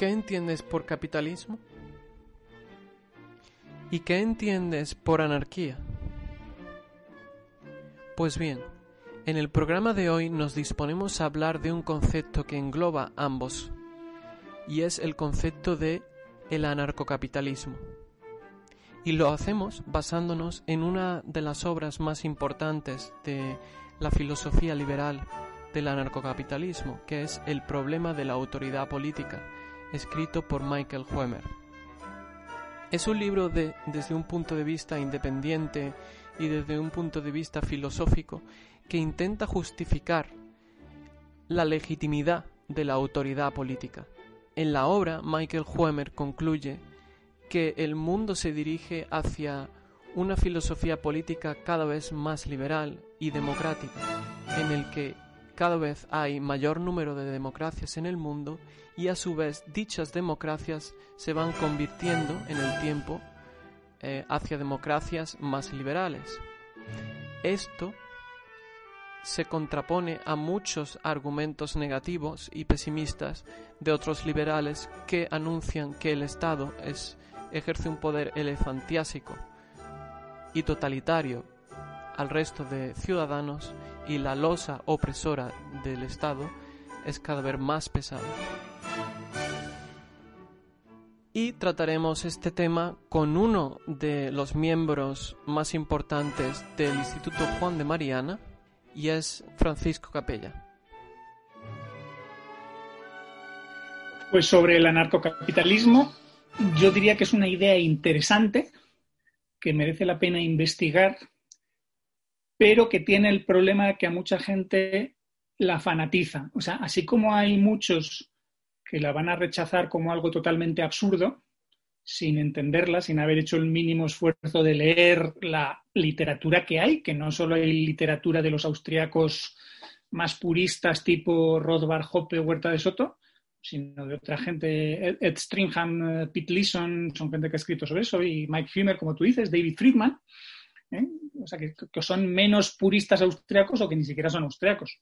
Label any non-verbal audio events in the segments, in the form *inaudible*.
¿Qué entiendes por capitalismo? ¿Y qué entiendes por anarquía? Pues bien, en el programa de hoy nos disponemos a hablar de un concepto que engloba ambos, y es el concepto de el anarcocapitalismo. Y lo hacemos basándonos en una de las obras más importantes de la filosofía liberal del anarcocapitalismo, que es El problema de la autoridad política, escrito por Michael Huemer. Es un libro de, desde un punto de vista independiente y desde un punto de vista filosófico que intenta justificar la legitimidad de la autoridad política. En la obra, Michael Huemer concluye que el mundo se dirige hacia una filosofía política cada vez más liberal y democrática, en el que cada vez hay mayor número de democracias en el mundo y a su vez dichas democracias se van convirtiendo en el tiempo eh, hacia democracias más liberales. Esto se contrapone a muchos argumentos negativos y pesimistas de otros liberales que anuncian que el Estado es, ejerce un poder elefantiásico y totalitario al resto de ciudadanos y la losa opresora del Estado es cada vez más pesada. Y trataremos este tema con uno de los miembros más importantes del Instituto Juan de Mariana, y es Francisco Capella. Pues sobre el anarcocapitalismo, yo diría que es una idea interesante, que merece la pena investigar pero que tiene el problema que a mucha gente la fanatiza. O sea, así como hay muchos que la van a rechazar como algo totalmente absurdo, sin entenderla, sin haber hecho el mínimo esfuerzo de leer la literatura que hay, que no solo hay literatura de los austriacos más puristas tipo Rothbard, Hoppe, Huerta de Soto, sino de otra gente, Ed Stringham, Pete Leeson, son gente que ha escrito sobre eso, y Mike Humer, como tú dices, David Friedman. ¿eh? O sea, que, son menos puristas austriacos o que ni siquiera son austriacos.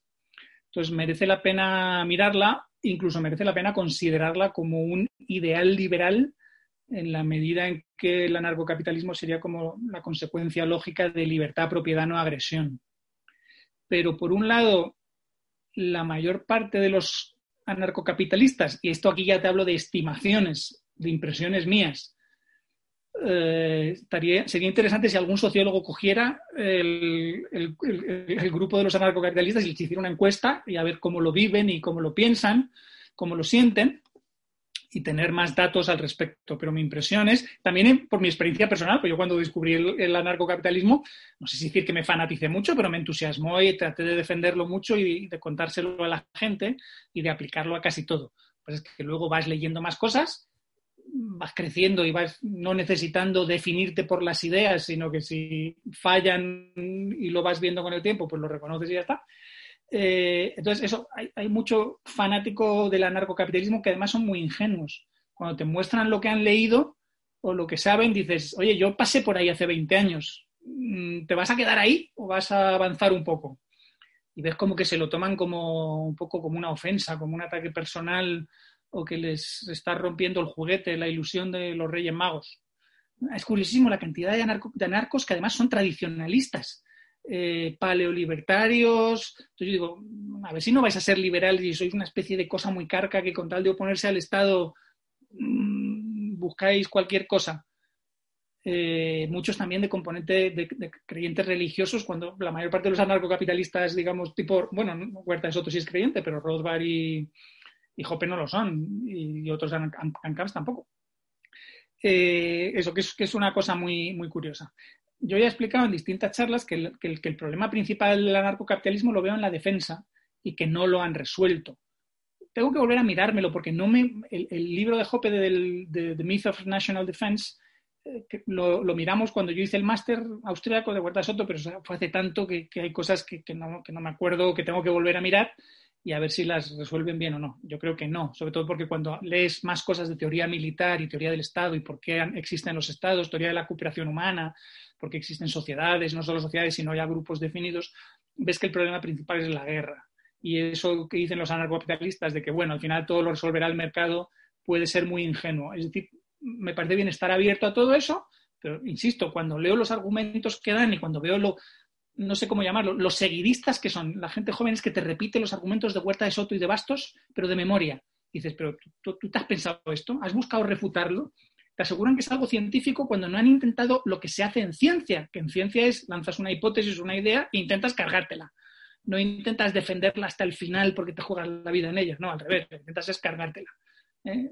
Entonces, merece la pena mirarla, incluso merece la pena considerarla como un ideal liberal en la medida en que el anarcocapitalismo sería como la consecuencia lógica de libertad, propiedad, no agresión. Pero por un lado, la mayor parte de los anarcocapitalistas, y esto aquí ya te hablo de estimaciones, de impresiones mías, eh, sería interesante si algún sociólogo cogiera el, grupo de los anarcocapitalistas y les hiciera una encuesta y a ver cómo lo viven y cómo lo piensan, cómo lo sienten y tener más datos al respecto. Pero mi impresión es, también por mi experiencia personal, pues yo cuando descubrí el, anarcocapitalismo, no sé si decir que me fanaticé mucho, pero me entusiasmó y traté de defenderlo mucho y de contárselo a la gente y de aplicarlo a casi todo. Pues es que luego vas leyendo más cosas vas creciendo y vas no necesitando definirte por las ideas, sino que si fallan y lo vas viendo con el tiempo, pues lo reconoces y ya está. Eh, entonces, eso, hay, mucho fanático del anarcocapitalismo que además son muy ingenuos. Cuando te muestran lo que han leído o lo que saben, dices, oye, yo pasé por ahí hace 20 años, mm, ¿te vas a quedar ahí o vas a avanzar un poco? Y ves como que se lo toman como un poco como una ofensa, como un ataque personal o que les está rompiendo el juguete, la ilusión de los Reyes Magos. Es curiosísimo la cantidad de, anarcos que además son tradicionalistas, eh, paleolibertarios. Entonces yo digo, a ver si no vais a ser liberales y sois una especie de cosa muy carca que con tal de oponerse al Estado mm, buscáis cualquier cosa. Eh, muchos también de componente de, creyentes religiosos, cuando la mayor parte de los anarcocapitalistas, digamos, tipo, bueno, Huerta es otro sí es creyente, pero Rothbard y, y Hoppe no lo son, y, otros ANCAPs tampoco. Eh, eso, que es, una cosa muy, muy curiosa. Yo ya he explicado en distintas charlas que el, que, el, problema principal del anarcocapitalismo lo veo en la defensa y que no lo han resuelto. Tengo que volver a mirármelo porque no me, el, libro de Hoppe de, The Myth of National Defense eh, lo, miramos cuando yo hice el máster austríaco de Huerta Soto, pero fue hace tanto que, que hay cosas no, que no me acuerdo, que tengo que volver a mirar y a ver si las resuelven bien o no. Yo creo que no, sobre todo porque cuando lees más cosas de teoría militar y teoría del Estado y por qué existen los estados, teoría de la cooperación humana, por qué existen sociedades, no solo sociedades, sino ya grupos definidos, ves que el problema principal es la guerra. Y eso que dicen los anarcocapitalistas de que, bueno, al final todo lo resolverá el mercado, puede ser muy ingenuo. Es decir, me parece bien estar abierto a todo eso, pero insisto, cuando leo los argumentos que dan y cuando veo lo, no sé cómo llamarlo, los seguidistas que son, la gente joven es que te repite los argumentos de Huerta de Soto y de Bastos, pero de memoria. dices, pero ¿tú, tú, te has pensado esto? ¿Has buscado refutarlo? Te aseguran que es algo científico cuando no han intentado lo que se hace en ciencia, que en ciencia es lanzas una hipótesis, una idea e intentas cargártela. No intentas defenderla hasta el final porque te juegas la vida en ella, no, al revés, intentas es cargártela. ¿eh?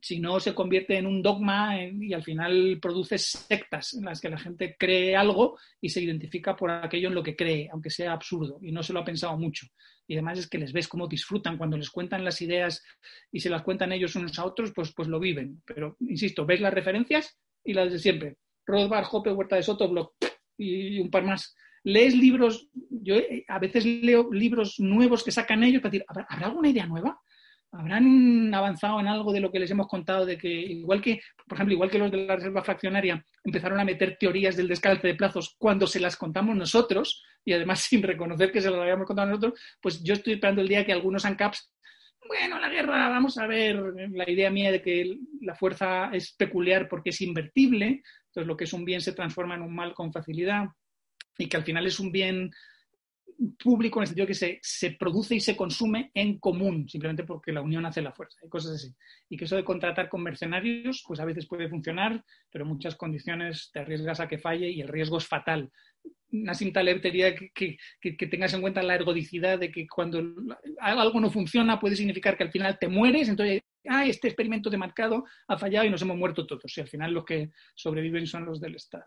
Si no se convierte en un dogma y al final produce sectas en las que la gente cree algo y se identifica por aquello en lo que cree, aunque sea absurdo y no se lo ha pensado mucho. Y además es que les ves cómo disfrutan cuando les cuentan las ideas y se las cuentan ellos unos a otros, pues, pues lo viven. Pero, insisto, ves las referencias y las de siempre. Rothbard, Hoppe, Huerta de Soto, Bloch y un par más. Lees libros, yo eh, a veces leo libros nuevos que sacan ellos para decir, ¿habrá alguna idea nueva? Habrán avanzado en algo de lo que les hemos contado, de que igual que, por ejemplo, igual que los de la reserva fraccionaria empezaron a meter teorías del descalce de plazos cuando se las contamos nosotros, y además *laughs* sin reconocer que se las habíamos contado nosotros, pues yo estoy esperando el día que algunos ANCAPs, bueno, la guerra, vamos a ver, la idea mía de que la fuerza es peculiar porque es invertible, entonces lo que es un bien se transforma en un mal con facilidad, y que al final es un bien público en el sentido que se, se, produce y se consume en común, simplemente porque la unión hace la fuerza, y cosas así. Y que eso de contratar con mercenarios, pues a veces puede funcionar, pero en muchas condiciones te arriesgas a que falle y el riesgo es fatal. Nassim Taleb te diría que, que, que, tengas en cuenta la ergodicidad de que cuando algo no funciona puede significar que al final te mueres, entonces, ah, este experimento de marcado ha fallado y nos hemos muerto todos, y al final los que sobreviven son los del Estado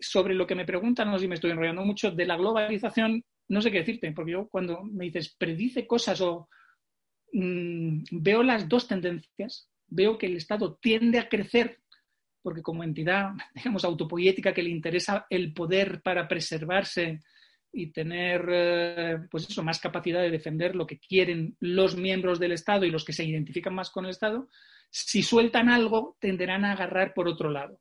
sobre lo que me preguntan, no sé si me estoy enrollando mucho, de la globalización, no sé qué decirte, porque yo cuando me dices predice cosas o mmm, veo las dos tendencias, veo que el Estado tiende a crecer porque como entidad, *laughs* digamos, autopoética que le interesa el poder para preservarse y tener, eh, pues eso, más capacidad de defender lo que quieren los miembros del Estado y los que se identifican más con el Estado, si sueltan algo, tenderán a agarrar por otro lado.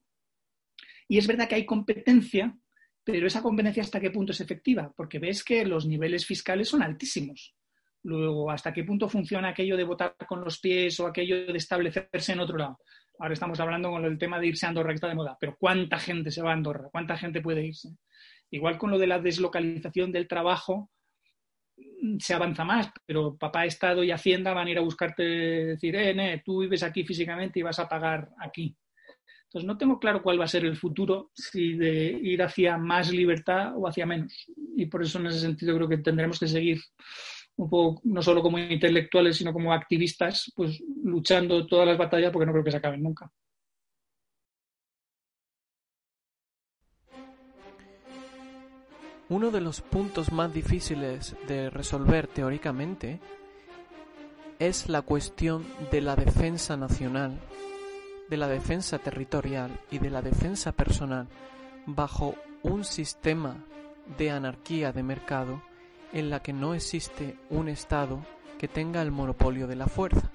Y es verdad que hay competencia, pero esa competencia hasta qué punto es efectiva, porque ves que los niveles fiscales son altísimos. Luego, ¿hasta qué punto funciona aquello de votar con los pies o aquello de establecerse en otro lado? Ahora estamos hablando con el tema de irse a Andorra, que está de moda, pero ¿cuánta gente se va a Andorra? ¿Cuánta gente puede irse? Igual con lo de la deslocalización del trabajo, mm, se avanza más, pero papá Estado y Hacienda van a ir a buscarte, decir, eh, tú vives aquí físicamente y vas a pagar aquí. Entonces, no tengo claro cuál va a ser el futuro, si de ir hacia más libertad o hacia menos. Y por eso, en ese sentido, creo que tendremos que seguir un poco, no solo como intelectuales, sino como activistas, pues luchando todas las batallas porque no creo que se acaben nunca. Uno de los puntos más difíciles de resolver teóricamente es la cuestión de la defensa nacional de la defensa territorial y de la defensa personal bajo un sistema de anarquía de mercado en la que no existe un Estado que tenga el monopolio de la fuerza.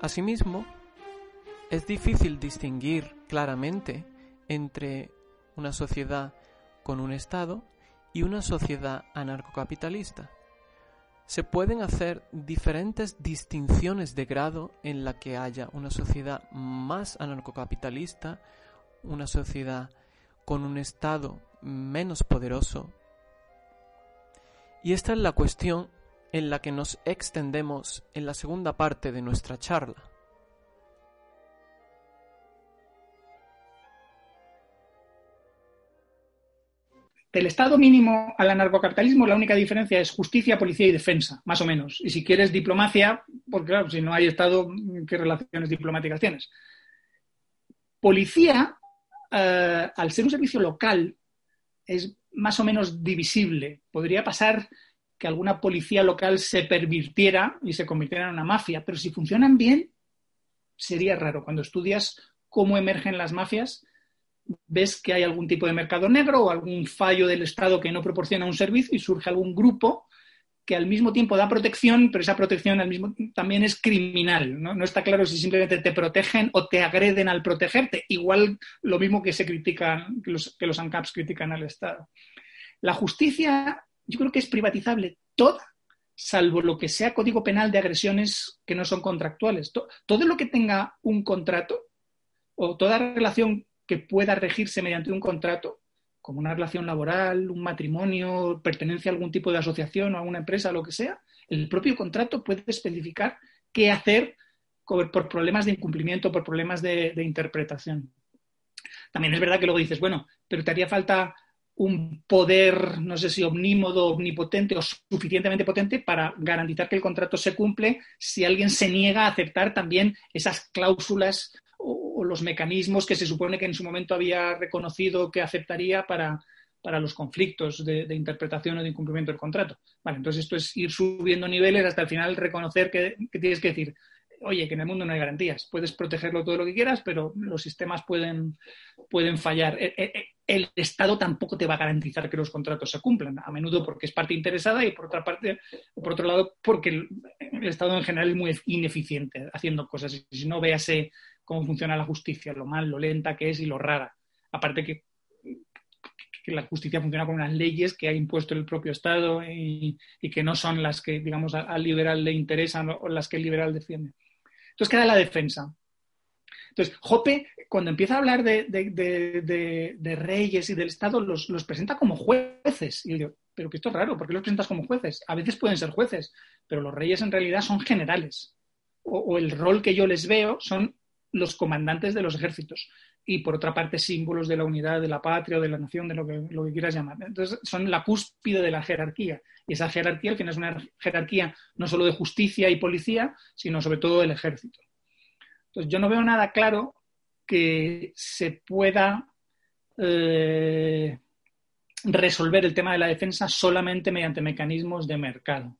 Asimismo, es difícil distinguir claramente entre una sociedad con un Estado y una sociedad anarcocapitalista se pueden hacer diferentes distinciones de grado en la que haya una sociedad más anarcocapitalista, una sociedad con un Estado menos poderoso. Y esta es la cuestión en la que nos extendemos en la segunda parte de nuestra charla. Del Estado mínimo al anarcocapitalismo, la única diferencia es justicia, policía y defensa, más o menos. Y si quieres diplomacia, porque claro, si no hay Estado, ¿qué relaciones diplomáticas tienes? Policía, eh, al ser un servicio local, es más o menos divisible. Podría pasar que alguna policía local se pervirtiera y se convirtiera en una mafia, pero si funcionan bien, sería raro. Cuando estudias cómo emergen las mafias, ves que hay algún tipo de mercado negro o algún fallo del Estado que no proporciona un servicio y surge algún grupo que al mismo tiempo da protección, pero esa protección al mismo también es criminal. ¿no? está claro si simplemente te protegen o te agreden al protegerte. Igual lo mismo que se critican, los, que los ANCAPs critican al Estado. La justicia, yo creo que es privatizable toda salvo lo que sea código penal de agresiones que no son contractuales. Todo lo que tenga un contrato o toda relación que pueda regirse mediante un contrato, como una relación laboral, un matrimonio, pertenencia a algún tipo de asociación o a alguna empresa, lo que sea, el propio contrato puede especificar qué hacer por problemas de incumplimiento, por problemas de, de interpretación. También es verdad que luego dices, bueno, pero te haría falta un poder, no sé si omnímodo, omnipotente o suficientemente potente para garantizar que el contrato se cumple si alguien se niega a aceptar también esas cláusulas o, los mecanismos que se supone que en su momento había reconocido que aceptaría para, los conflictos de, interpretación o de incumplimiento del contrato. Vale, entonces esto es ir subiendo niveles hasta el final reconocer que, tienes que decir, oye, que en el mundo no hay garantías. Puedes protegerlo todo lo que quieras, pero los sistemas pueden, pueden fallar. E, e, e, el Estado tampoco te va a garantizar que los contratos se cumplan, a menudo porque es parte interesada y por otra parte, por otro lado, porque el, Estado en general es muy ineficiente haciendo cosas. Si no, véase cómo funciona la justicia, lo mal, lo lenta que es y lo rara. Aparte que, la justicia funciona con unas leyes que ha impuesto el propio Estado y, que no son las que, digamos, al liberal le interesan o las que el liberal defiende. Entonces queda la defensa. Entonces, Jope, cuando empieza a hablar de, reyes y del Estado, los, presenta como jueces. Y yo digo, pero que esto es raro, ¿por qué los presentas como jueces? A veces pueden ser jueces, pero los reyes en realidad son generales. O, el rol que yo les veo son los comandantes de los ejércitos. Y por otra parte, símbolos de la unidad de la patria o de la nación, de lo que, lo que quieras llamar. Entonces, son la cúspide de la jerarquía. Y esa jerarquía, al final, es una jerarquía no solo de justicia y policía, sino sobre todo del ejército. Entonces, yo no veo nada claro que se pueda eh, resolver el tema de la defensa solamente mediante mecanismos de mercado.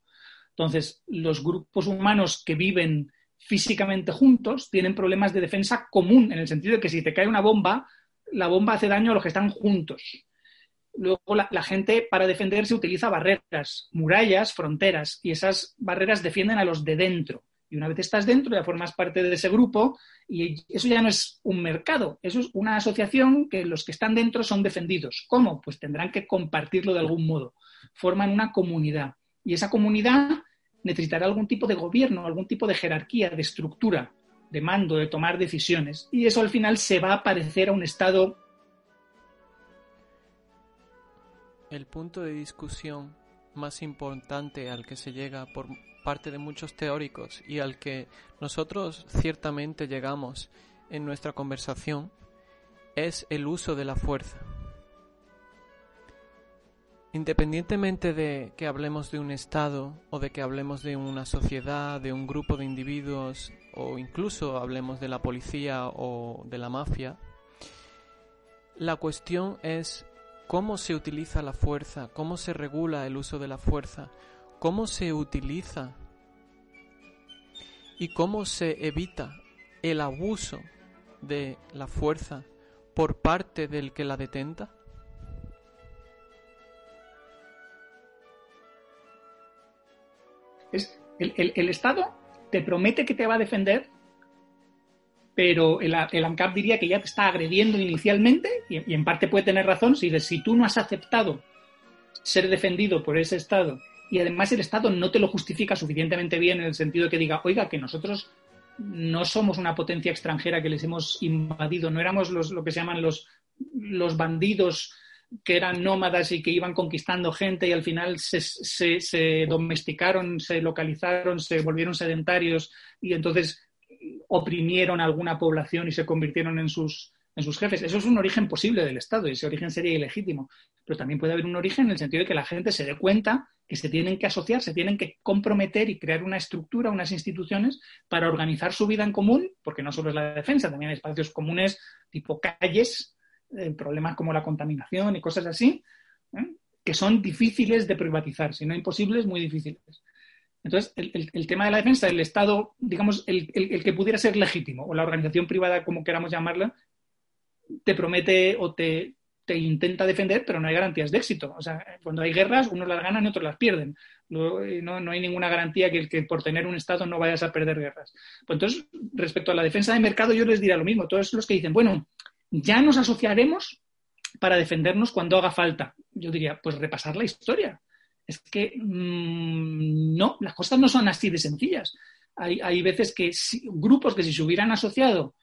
Entonces, los grupos humanos que viven físicamente juntos tienen problemas de defensa común, en el sentido de que si te cae una bomba, la bomba hace daño a los que están juntos. Luego la, gente para defenderse utiliza barreras, murallas, fronteras, y esas barreras defienden a los de dentro. Y una vez estás dentro, ya formas parte de ese grupo y eso ya no es un mercado, eso es una asociación que los que están dentro son defendidos. ¿Cómo? Pues tendrán que compartirlo de algún modo. Forman una comunidad y esa comunidad necesitará algún tipo de gobierno, algún tipo de jerarquía, de estructura, de mando, de tomar decisiones. Y eso al final se va a parecer a un Estado El punto de discusión más importante al que se llega por parte de muchos teóricos y al que nosotros ciertamente llegamos en nuestra conversación es el uso de la fuerza. Independientemente de que hablemos de un Estado o de que hablemos de una sociedad, de un grupo de individuos o incluso hablemos de la policía o de la mafia, la cuestión es cómo se utiliza la fuerza, cómo se regula el uso de la fuerza, cómo se utiliza y cómo se evita el abuso de la fuerza por parte del que la detenta? Es el, Estado te promete que te va a defender pero el, ANCAP diría que ya te está agrediendo inicialmente, y, en parte puede tener razón, si, si tú no has aceptado ser defendido por ese Estado y además el Estado no te lo justifica suficientemente bien en el sentido que diga, oiga, que nosotros no somos una potencia extranjera que les hemos invadido, no éramos los, lo que se llaman los, los bandidos que eran nómadas y que iban conquistando gente y al final se, domesticaron, se localizaron, se volvieron sedentarios y entonces oprimieron a alguna población y se convirtieron en sus, en sus jefes. Eso es un origen posible del Estado y ese origen sería ilegítimo. Pero también puede haber un origen en el sentido de que la gente se dé cuenta que se tienen que asociar, se tienen que comprometer y crear una estructura, unas instituciones para organizar su vida en común, porque no solo es la defensa, también hay espacios comunes tipo calles, eh, problemas como la contaminación y cosas así, ¿eh? que son difíciles de privatizar, si no imposibles, muy difíciles. Entonces, el, tema de la defensa, el Estado, digamos, el, que pudiera ser legítimo, o la organización privada, como queramos llamarla, te promete o te, intenta defender, pero no hay garantías de éxito. O sea, cuando hay guerras, unos las ganan y otros las pierden. No, no, hay ninguna garantía que, que, por tener un Estado no vayas a perder guerras. Pues entonces, respecto a la defensa de mercado, yo les diría lo mismo. Todos los que dicen, bueno, ya nos asociaremos para defendernos cuando haga falta. Yo diría, pues repasar la historia es que mm, no, las cosas no son así de sencillas. Hay, hay veces que grupos que si se hubieran asociado,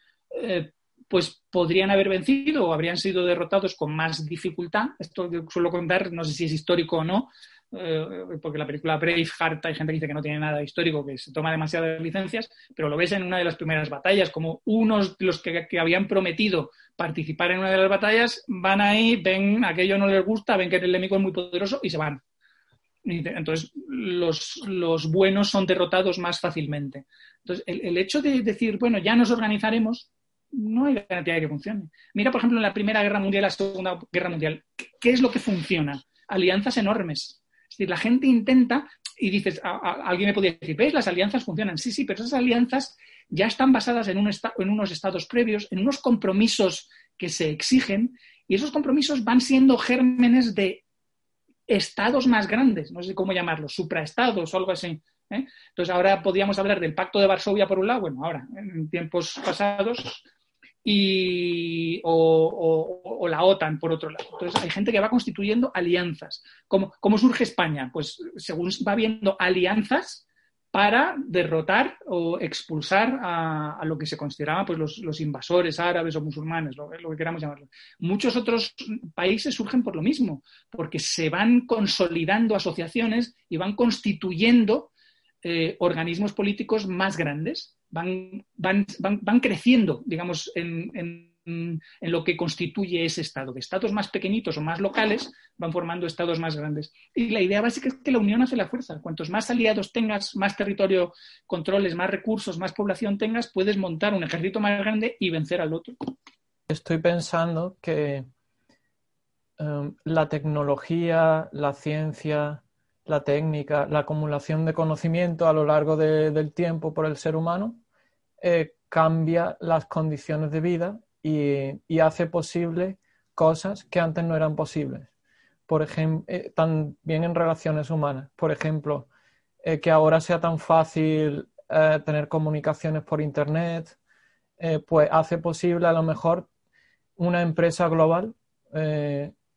eh, pues podrían haber vencido o habrían sido derrotados con más dificultad. Esto suelo contar, no sé si es histórico o no, porque la película Braveheart hay gente que dice que no tiene nada histórico, que se toma demasiadas licencias, pero lo ves en una de las primeras batallas, como unos de los que, habían prometido participar en una de las batallas van ahí, ven aquello no les gusta, ven que el enemigo es muy poderoso y se van. Entonces, los, los buenos son derrotados más fácilmente. Entonces, el, el, hecho de decir, bueno, ya nos organizaremos, no hay garantía de que funcione. Mira, por ejemplo, en la Primera Guerra Mundial, la Segunda Guerra Mundial, ¿qué es lo que funciona? Alianzas enormes. Es decir, la gente intenta y dices, alguien me podría decir, ¿ves? Las alianzas funcionan. Sí, sí, pero esas alianzas ya están basadas en unos estados previos, en unos compromisos que se exigen, y esos compromisos van siendo gérmenes de estados más grandes, no sé cómo llamarlos, supraestados o algo así. ¿eh? Entonces, ahora podríamos hablar del Pacto de Varsovia por un lado, bueno, ahora, en tiempos pasados, y, o, la OTAN, por otro lado. Entonces, hay gente que va constituyendo alianzas. ¿Cómo, surge España? Pues según va viendo alianzas para derrotar o expulsar a, lo que se consideraba pues, los, invasores árabes o musulmanes, lo, lo, que queramos llamarlo. Muchos otros países surgen por lo mismo, porque se van consolidando asociaciones y van constituyendo eh, organismos políticos más grandes van, van, van, creciendo, digamos, en, en, lo que constituye ese Estado. De estados más pequeñitos o más locales van formando estados más grandes. Y la idea básica es que la unión hace la fuerza. Cuantos más aliados tengas, más territorio controles, más recursos, más población tengas, puedes montar un ejército más grande y vencer al otro. Estoy pensando que um, la tecnología, la ciencia, la técnica, la acumulación de conocimiento a lo largo del tiempo por el ser humano eh, cambia las condiciones de vida y, hace posible cosas que antes no eran posibles. Por ejemplo, eh, también en relaciones humanas. Por ejemplo, eh, que ahora sea tan fácil tener comunicaciones por Internet, pues hace posible a lo mejor una empresa global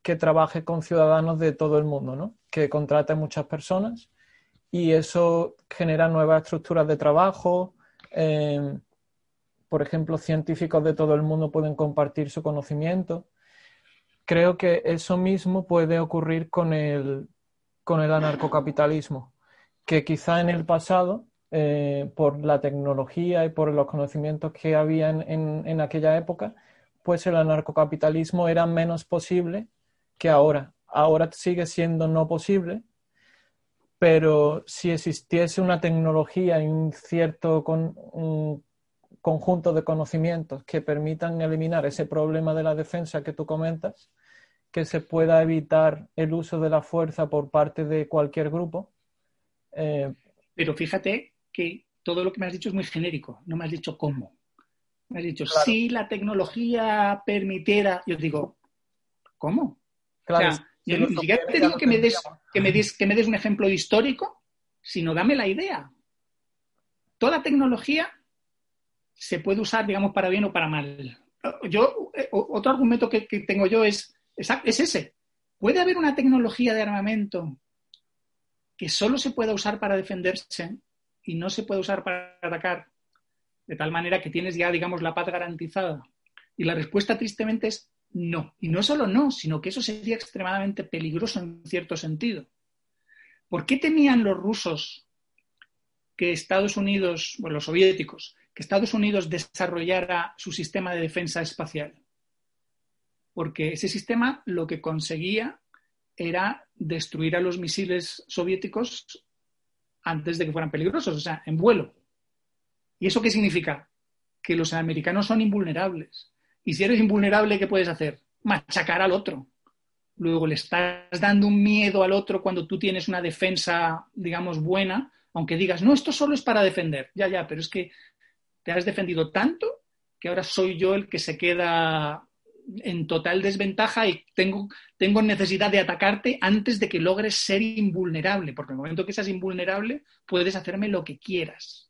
que trabaje con ciudadanos de todo el mundo, ¿no? que contrate muchas personas y eso genera nuevas estructuras de trabajo, Em, por ejemplo, científicos de todo el mundo pueden compartir su conocimiento. Creo que eso mismo puede ocurrir con el, con el anarcocapitalismo, que quizá en el pasado, eh, por la tecnología y por los conocimientos que había en, en aquella época, pues el anarcocapitalismo era menos posible que ahora. Ahora sigue siendo no posible, pero si existiese una tecnología y un cierto conjunto de conocimientos que permitan eliminar ese problema de la defensa que tú comentas, que se pueda evitar el uso de la fuerza por parte de cualquier grupo. Eh, pero fíjate que todo lo que me has dicho es muy genérico, no me has dicho cómo. Me has dicho, si la tecnología permitiera, yo digo, ¿cómo? Claro, yo ni siquiera te digo que me, des, que, me des, que me des un ejemplo histórico, sino dame la idea. Toda tecnología se puede usar, digamos, para bien o para mal. Yo, eh, otro argumento que, tengo yo es, es, es ese. ¿Puede haber una tecnología de armamento que solo se pueda usar para defenderse y no se puede usar para atacar? De tal manera que tienes ya, digamos, la paz garantizada. Y la respuesta, tristemente, es no. Y no solo no, sino que eso sería extremadamente peligroso en cierto sentido. ¿Por qué temían los rusos que Estados Unidos, bueno, los soviéticos, que Estados Unidos desarrollara su sistema de defensa espacial? Porque ese sistema lo que conseguía era destruir a los misiles soviéticos antes de que fueran peligrosos, o sea, en vuelo. ¿Y eso qué significa? Que los americanos son invulnerables. Y si eres invulnerable, ¿qué puedes hacer? Machacar al otro. Luego le estás dando un miedo al otro cuando tú tienes una defensa, digamos, buena, aunque digas, no, esto solo es para defender. Ya, ya, pero es que te has defendido tanto que ahora soy yo el que se queda en total desventaja y tengo, tengo necesidad de atacarte antes de que logres ser invulnerable, porque en el momento que seas invulnerable puedes hacerme lo que quieras.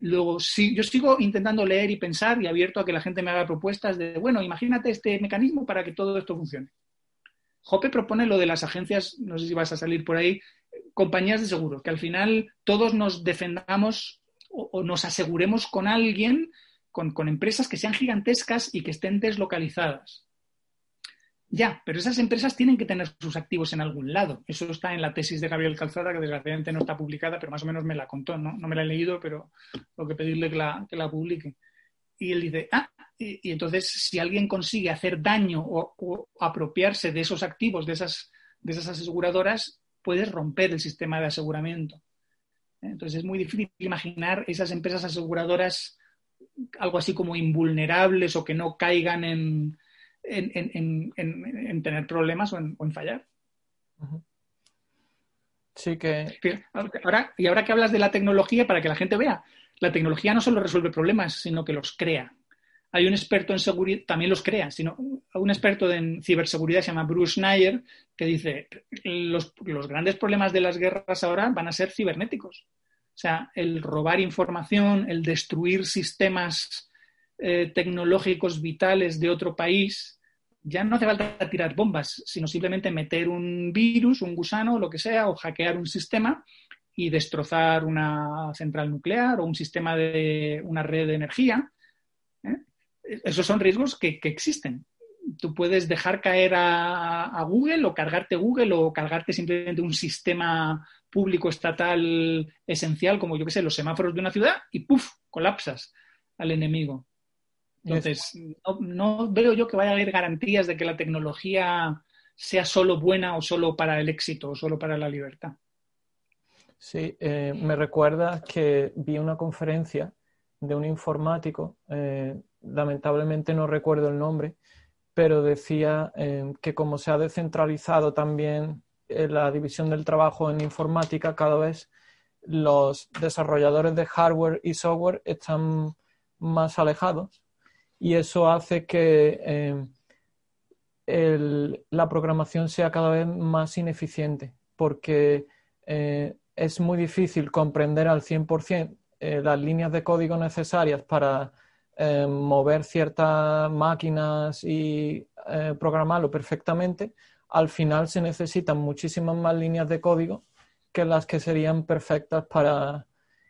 Luego, yo sigo intentando leer y pensar y abierto a que la gente me haga propuestas de, bueno, imagínate este mecanismo para que todo esto funcione. Jope propone lo de las agencias, no sé si vas a salir por ahí, compañías de seguros, que al final todos nos defendamos o, nos aseguremos con alguien, con, empresas que sean gigantescas y que estén deslocalizadas. Ya, pero esas empresas tienen que tener sus activos en algún lado. Eso está en la tesis de Gabriel Calzada, que desgraciadamente no está publicada, pero más o menos me la contó, ¿no? No me la he leído, pero tengo que pedirle que la, que la publique. Y él dice, ah, y, entonces si alguien consigue hacer daño o, apropiarse de esos activos, de esas, de esas aseguradoras, puedes romper el sistema de aseguramiento. Entonces es muy difícil imaginar esas empresas aseguradoras algo así como invulnerables o que no caigan en, en, tener problemas o en, fallar. Sí que... Ahora, y ahora que hablas de la tecnología, para que la gente vea, la tecnología no solo resuelve problemas, sino que los crea. Hay un experto en seguridad, también los crea, sino un experto en ciberseguridad se llama Bruce Nair, que dice, los, los grandes problemas de las guerras ahora van a ser cibernéticos. O sea, el robar información, el destruir sistemas eh, tecnológicos vitales de otro país, ya no hace falta tirar bombas, sino simplemente meter un virus, un gusano, lo que sea, o hackear un sistema y destrozar una central nuclear o un sistema de una red de energía. ¿eh? Esos son riesgos que, existen. Tú puedes dejar caer a, Google o cargarte Google o cargarte simplemente un sistema público estatal esencial, como yo que sé, los semáforos de una ciudad, y ¡puf! colapsas al enemigo. Entonces, no, veo yo que vaya a haber garantías de que la tecnología sea solo buena o solo para el éxito o solo para la libertad. Sí, eh, me recuerda que vi una conferencia de un informático, eh, lamentablemente no recuerdo el nombre, pero decía eh, que como se ha descentralizado también la división del trabajo en informática, cada vez los desarrolladores de hardware y software están más alejados y eso hace que eh, la programación sea cada vez más ineficiente porque eh, es muy difícil comprender al 100% eh, las líneas de código necesarias para mover ciertas máquinas y programarlo perfectamente. Al final se necesitan muchísimas más líneas de código que las que serían perfectas para,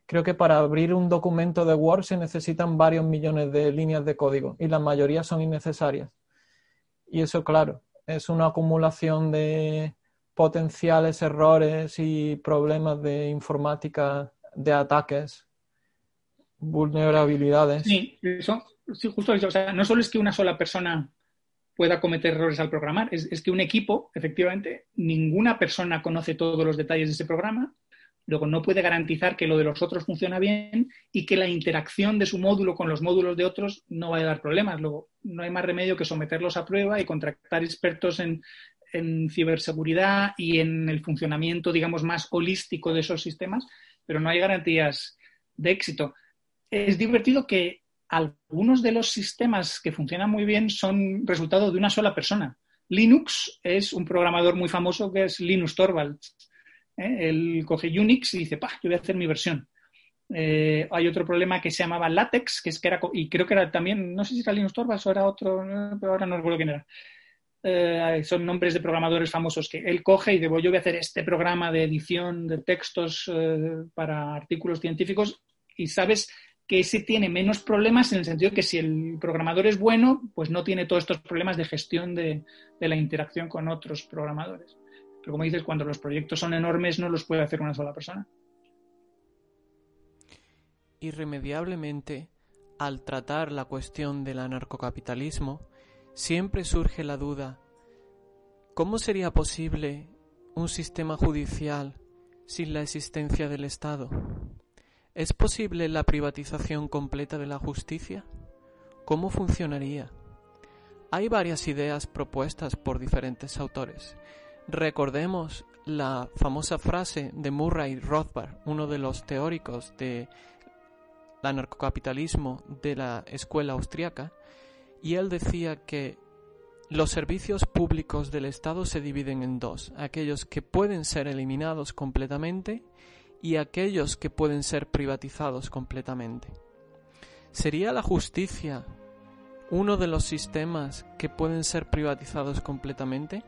creo que para abrir un documento de Word se necesitan varios millones de líneas de código y la mayoría son innecesarias. Y eso, claro, es una acumulación de potenciales errores y problemas de informática, de ataques, vulnerabilidades. Sí, eso, sí justo eso. O sea, no solo es que una sola persona pueda cometer errores al programar, es, es que un equipo, efectivamente, ninguna persona conoce todos los detalles de ese programa Luego no puede garantizar que lo de los otros funciona bien y que la interacción de su módulo con los módulos de otros no va a dar problemas. Luego no hay más remedio que someterlos a prueba y contratar expertos en, ciberseguridad y en el funcionamiento, digamos, más holístico de esos sistemas, pero no hay garantías de éxito. Es divertido que algunos de los sistemas que funcionan muy bien son resultado de una sola persona. Linux es un programador muy famoso que es Linus Torvalds ¿eh? Él coge Unix y dice, pa, yo voy a hacer mi versión. Eh, hay otro problema que se llamaba Latex, que es que era, y creo que era también, no sé si era Linux Torvalds o era otro, pero ahora no recuerdo quién era. Eh, son nombres de programadores famosos que él coge y dice, yo voy a hacer este programa de edición de textos para artículos científicos y sabes que ese tiene menos problemas en el sentido que si el programador es bueno, pues no tiene todos estos problemas de gestión de la interacción con otros programadores. Pero como dices, cuando los proyectos son enormes no los puede hacer una sola persona. Irremediablemente, al tratar la cuestión del anarcocapitalismo, siempre surge la duda, ¿cómo sería posible un sistema judicial sin la existencia del Estado? ¿Es posible la privatización completa de la justicia? ¿Cómo funcionaría? Hay varias ideas propuestas por diferentes autores, Recordemos la famosa frase de Murray Rothbard, uno de los teóricos del anarcocapitalismo de la escuela austriaca, y él decía que los servicios públicos del Estado se dividen en dos, aquellos que pueden ser eliminados completamente y aquellos que pueden ser privatizados completamente. ¿Sería la justicia uno de los sistemas que pueden ser privatizados completamente?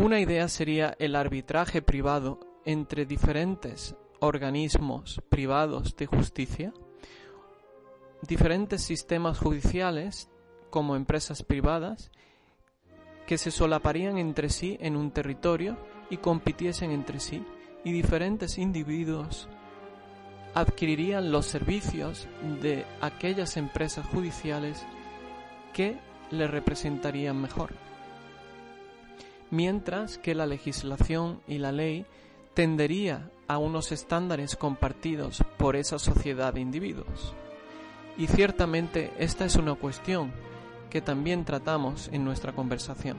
Una idea sería el arbitraje privado entre diferentes organismos privados de justicia, diferentes sistemas judiciales como empresas privadas que se solaparían entre sí en un territorio y compitiesen entre sí, y diferentes individuos adquirirían los servicios de aquellas empresas judiciales que le representarían mejor. Mientras que la legislación y la ley tendería a unos estándares compartidos por esa sociedad de individuos. Y ciertamente esta es una cuestión que también tratamos en nuestra conversación.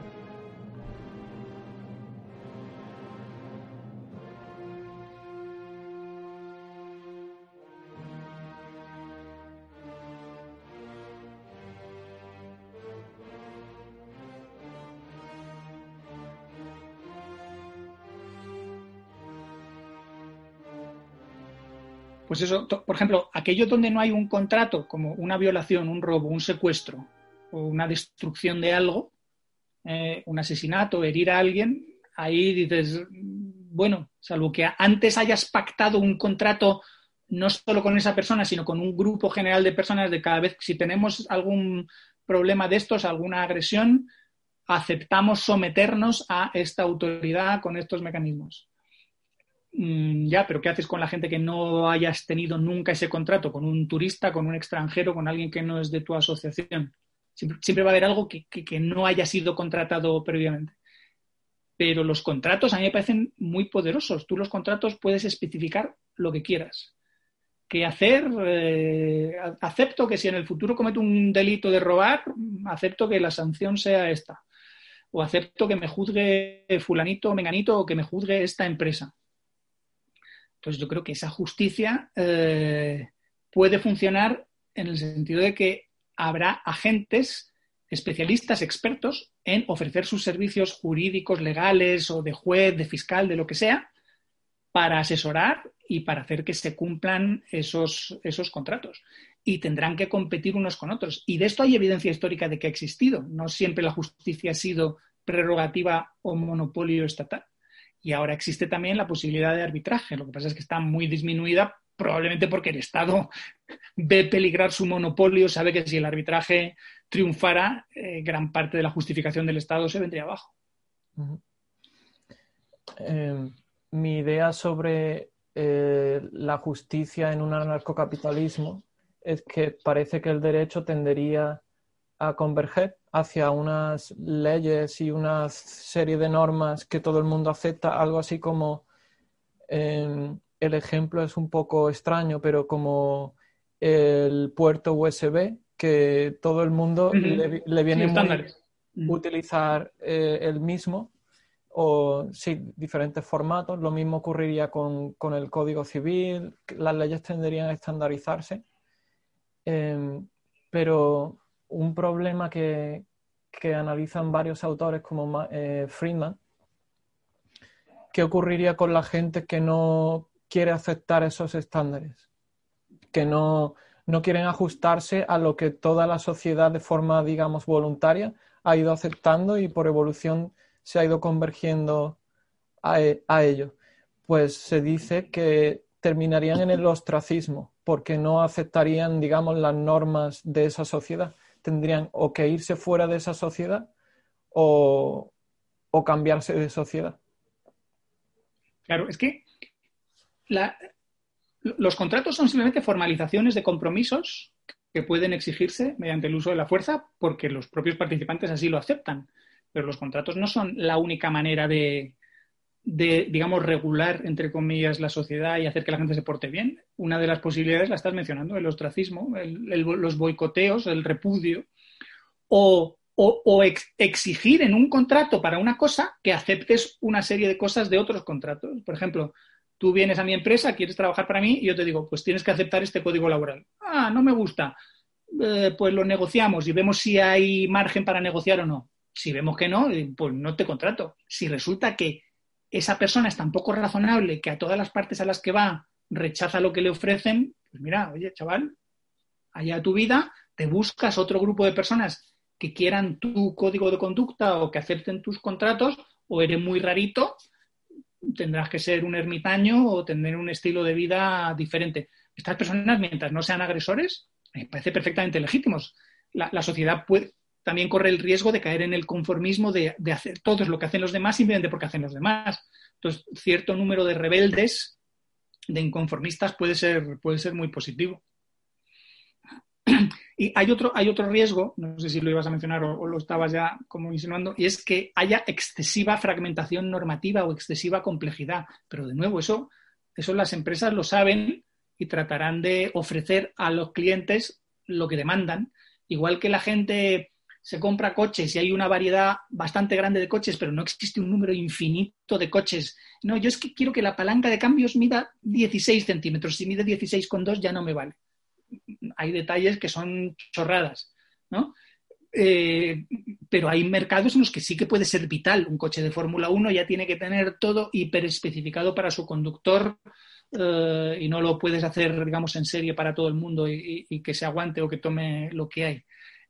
Pues eso, por ejemplo, aquello donde no hay un contrato, como una violación, un robo, un secuestro o una destrucción de algo, eh, un asesinato, herir a alguien, ahí dices, bueno, salvo que antes hayas pactado un contrato no solo con esa persona, sino con un grupo general de personas de cada vez, si tenemos algún problema de estos, alguna agresión, aceptamos someternos a esta autoridad con estos mecanismos. Mm, ya, pero ¿qué haces con la gente que no hayas tenido nunca ese contrato? Con un turista, con un extranjero, con alguien que no es de tu asociación. Siempre, va a haber algo que, no haya sido contratado previamente. Pero los contratos a mí me parecen muy poderosos. Tú los contratos puedes especificar lo que quieras. ¿Qué hacer? Eh, acepto que si en el futuro cometo un delito de robar, acepto que la sanción sea esta. O acepto que me juzgue fulanito o menganito o que me juzgue esta empresa entonces yo creo que esa justicia eh, puede funcionar en el sentido de que habrá agentes especialistas, expertos en ofrecer sus servicios jurídicos, legales o de juez, de fiscal, de lo que sea, para asesorar y para hacer que se cumplan esos, esos contratos. Y tendrán que competir unos con otros. Y de esto hay evidencia histórica de que ha existido. No siempre la justicia ha sido prerrogativa o monopolio estatal. Y ahora existe también la posibilidad de arbitraje. Lo que pasa es que está muy disminuida, probablemente porque el Estado *laughs* ve peligrar su monopolio, sabe que si el arbitraje triunfara, eh, gran parte de la justificación del Estado se vendría abajo. Em, mi idea sobre eh, la justicia en un anarcocapitalismo es que parece que el derecho tendería a converger hacia unas leyes y una serie de normas que todo el mundo acepta, algo así como el ejemplo es un poco extraño, pero como el puerto USB, que todo el mundo le, viene muy utilizar eh, el mismo o sí, diferentes formatos. Lo mismo ocurriría con, con el código civil, las leyes tenderían a estandarizarse. Em, pero un problema que, analizan varios autores como eh, Friedman, ¿qué ocurriría con la gente que no quiere aceptar esos estándares? Que no, quieren ajustarse a lo que toda la sociedad de forma, digamos, voluntaria ha ido aceptando y por evolución se ha ido convergiendo a, e, a ello. Pues se dice que terminarían en el ostracismo porque no aceptarían, digamos, las normas de esa sociedad tendrían o que irse fuera de esa sociedad o, cambiarse de sociedad. Claro, es que los contratos son simplemente formalizaciones de compromisos que pueden exigirse mediante el uso de la fuerza porque los propios participantes así lo aceptan. Pero los contratos no son la única manera de, de, digamos, regular, entre comillas, la sociedad y hacer que la gente se porte bien. Una de las posibilidades la estás mencionando, el ostracismo, los boicoteos, el repudio, o, exigir en un contrato para una cosa que aceptes una serie de cosas de otros contratos. Por ejemplo, tú vienes a mi empresa, quieres trabajar para mí y yo te digo, pues tienes que aceptar este código laboral. Ah, no me gusta. Eh, pues lo negociamos y vemos si hay margen para negociar o no. Si vemos que no, eh, pues no te contrato. Si resulta que esa persona es tan poco razonable que a todas las partes a las que va rechaza lo que le ofrecen, pues mira, oye, chaval, allá tu vida, te buscas otro grupo de personas que quieran tu código de conducta o que acepten tus contratos o eres muy rarito, tendrás que ser un ermitaño o tener un estilo de vida diferente. Estas personas, mientras no sean agresores, me parece perfectamente legítimos. La, sociedad puede, también corre el riesgo de caer en el conformismo de, hacer todo lo que hacen los demás simplemente porque hacen los demás. Entonces, cierto número de rebeldes, de inconformistas, puede ser, puede ser muy positivo. Y hay otro, hay otro riesgo, no sé si lo ibas a mencionar o, lo estabas ya como insinuando, y es que haya excesiva fragmentación normativa o excesiva complejidad. Pero de nuevo, eso, eso las empresas lo saben y tratarán de ofrecer a los clientes lo que demandan. Igual que la gente se compra coches y hay una variedad bastante grande de coches, pero no existe un número infinito de coches. No, yo es que quiero que la palanca de cambios mida 16 centímetros. Si mide 16,2 ya no me vale hay detalles que son chorradas, ¿no? Eh, pero hay mercados en los que sí que puede ser vital. Un coche de Fórmula 1 ya tiene que tener todo hiperespecificado para su conductor eh, y no lo puedes hacer, digamos, en serie para todo el mundo y, que se aguante o que tome lo que hay.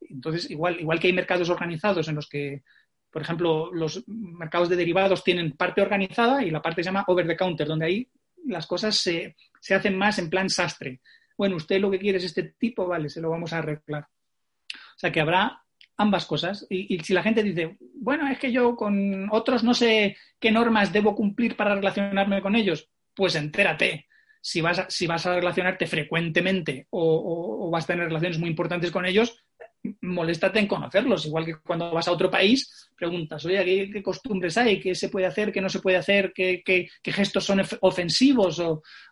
Entonces, igual, igual que hay mercados organizados en los que, por ejemplo, los mercados de derivados tienen parte organizada y la parte se llama over the counter, donde ahí las cosas se, se hacen más en plan sastre bueno, usted lo que quiere es este tipo, vale, se lo vamos a arreglar. O sea que habrá ambas cosas. Y, si la gente dice, bueno, es que yo con otros no sé qué normas debo cumplir para relacionarme con ellos, pues entérate. Si vas a, si vas a relacionarte frecuentemente o, o vas a tener relaciones muy importantes con ellos, moléstate en conocerlos, igual que cuando vas a otro país, preguntas, oye, ¿qué, costumbres hay? ¿Qué se puede hacer? ¿Qué no se puede hacer? ¿Qué, gestos son ofensivos?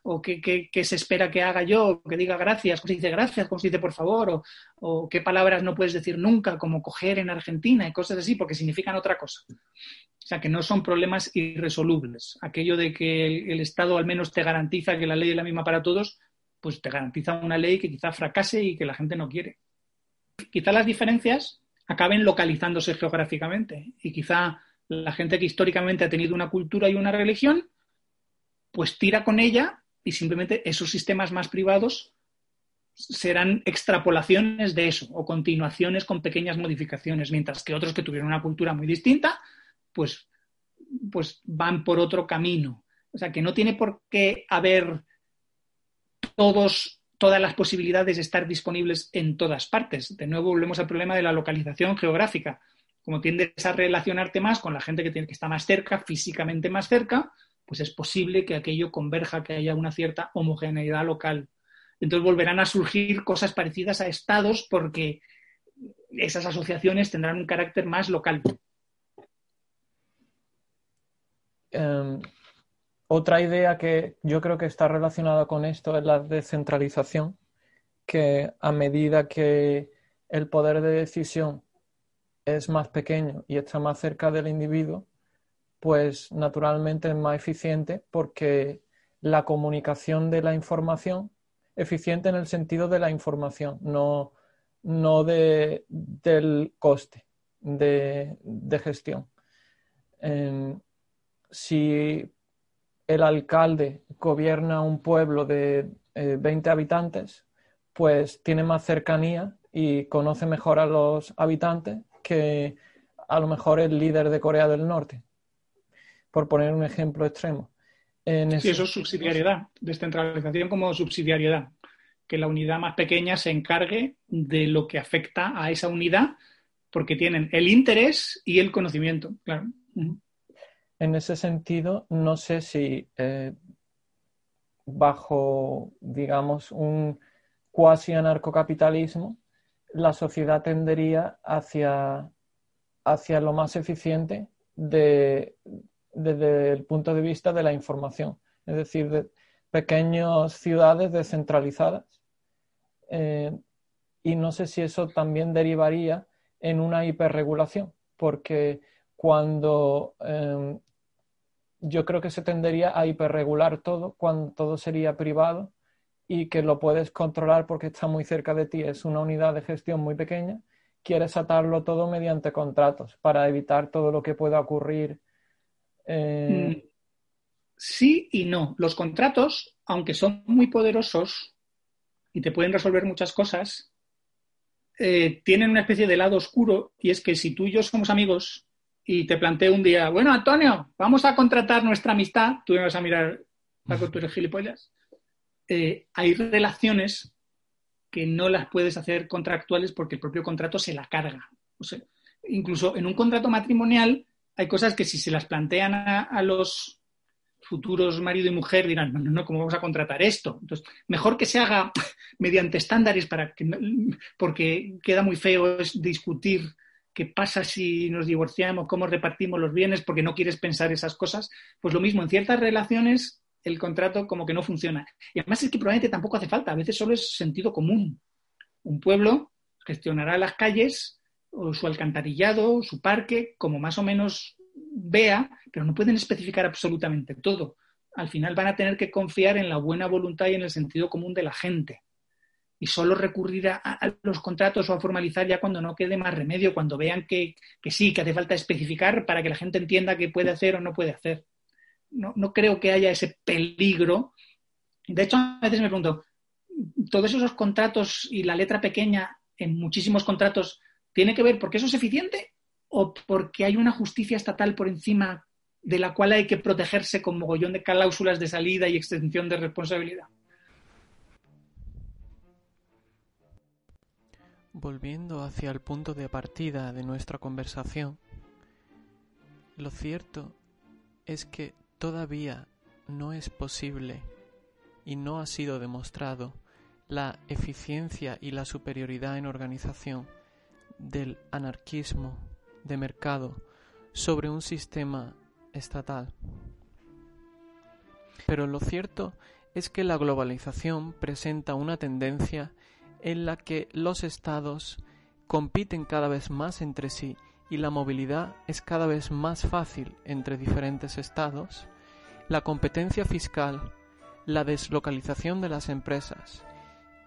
¿O, qué, se espera que haga yo? Que diga gracias, ¿cómo se dice gracias? ¿Cómo se dice por favor? O, qué palabras no puedes decir nunca, como coger en Argentina y cosas así, porque significan otra cosa. O sea, que no son problemas irresolubles. Aquello de que el, el Estado al menos te garantiza que la ley es la misma para todos, pues te garantiza una ley que quizá fracase y que la gente no quiere quizá las diferencias acaben localizándose geográficamente y quizá la gente que históricamente ha tenido una cultura y una religión, pues tira con ella y simplemente esos sistemas más privados serán extrapolaciones de eso o continuaciones con pequeñas modificaciones, mientras que otros que tuvieron una cultura muy distinta, pues, pues van por otro camino. O sea, que no tiene por qué haber todos todas las posibilidades de estar disponibles en todas partes. De nuevo, volvemos al problema de la localización geográfica. Como tiendes a relacionarte más con la gente que, tiene, que está más cerca, físicamente más cerca, pues es posible que aquello converja, que haya una cierta homogeneidad local. Entonces volverán a surgir cosas parecidas a estados porque esas asociaciones tendrán un carácter más local. Em, otra idea que yo creo que está relacionada con esto es la descentralización, que a medida que el poder de decisión es más pequeño y está más cerca del individuo, pues naturalmente es más eficiente porque la comunicación de la información, eficiente en el sentido de la información, no, no de, del coste de, gestión. si el alcalde gobierna un pueblo de 20 eh, habitantes, pues tiene más cercanía y conoce mejor a los habitantes que a lo mejor el líder de Corea del Norte, por poner un ejemplo extremo. sí, eso es subsidiariedad, descentralización como subsidiariedad, que la unidad más pequeña se encargue de lo que afecta a esa unidad, porque tienen el interés y el conocimiento, claro en ese sentido, no sé si eh, bajo, digamos, un cuasi anarcocapitalismo, la sociedad tendería hacia, hacia lo más eficiente desde el punto de vista de la información, es decir, de pequeñas ciudades descentralizadas. Eh, y no sé si eso también derivaría en una hiperregulación, porque cuando em, yo creo que se tendería a hiperregular todo cuando todo sería privado y que lo puedes controlar porque está muy cerca de ti, es una unidad de gestión muy pequeña, quieres atarlo todo mediante contratos para evitar todo lo que pueda ocurrir. Eh, mm, sí y no. Los contratos, aunque son muy poderosos y te pueden resolver muchas cosas, eh, tienen una especie de lado oscuro y es que si tú y yo somos amigos y te planteo un día, bueno, Antonio, vamos a contratar nuestra amistad, tú me vas a mirar, Paco, tú eres gilipollas. Eh, hay relaciones que no las puedes hacer contractuales porque el propio contrato se la carga. O sea, incluso en un contrato matrimonial hay cosas que si se las plantean a, los futuros marido y mujer dirán, no, no, no, ¿cómo vamos a contratar esto? Entonces, mejor que se haga *laughs* mediante estándares para que porque queda muy feo discutir qué pasa si nos divorciamos, cómo repartimos los bienes, porque no quieres pensar esas cosas. Pues lo mismo, en ciertas relaciones el contrato como que no funciona. Y además es que probablemente tampoco hace falta, a veces solo es sentido común. Un pueblo gestionará las calles o su alcantarillado, su parque, como más o menos vea, pero no pueden especificar absolutamente todo. Al final van a tener que confiar en la buena voluntad y en el sentido común de la gente. Y solo recurrir a, los contratos o a formalizar ya cuando no quede más remedio, cuando vean que, que sí, que hace falta especificar para que la gente entienda qué puede hacer o no puede hacer no, creo que haya ese peligro. De hecho, a veces me pregunto, ¿todos esos contratos y la letra pequeña en muchísimos contratos tiene que ver porque eso es eficiente o porque hay una justicia estatal por encima de la cual hay que protegerse con mogollón de cláusulas de salida y extensión de responsabilidad? Volviendo hacia el punto de partida de nuestra conversación, lo cierto es que Todavía no es posible y no ha sido demostrado la eficiencia y la superioridad en organización del anarquismo de mercado sobre un sistema estatal. Pero lo cierto es que la globalización presenta una tendencia en la que los estados compiten cada vez más entre sí y la movilidad es cada vez más fácil entre diferentes estados, la competencia fiscal, la deslocalización de las empresas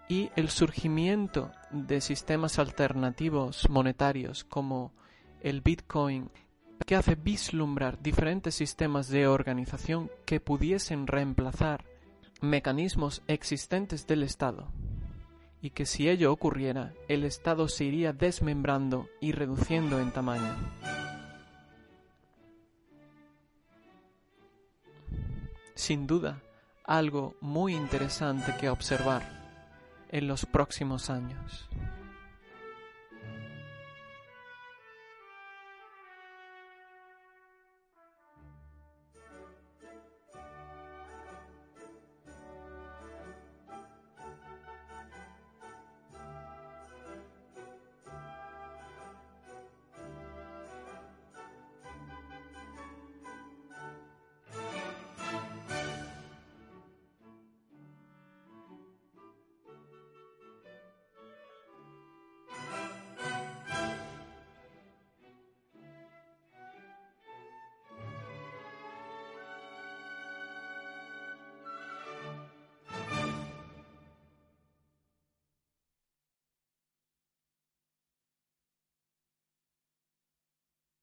y el surgimiento de sistemas alternativos monetarios como el Bitcoin, que hace vislumbrar diferentes sistemas de organización que pudiesen reemplazar mecanismos existentes del Estado y que si ello ocurriera, el Estado se iría desmembrando y reduciendo en tamaño. Sin duda, algo muy interesante que observar en los próximos años.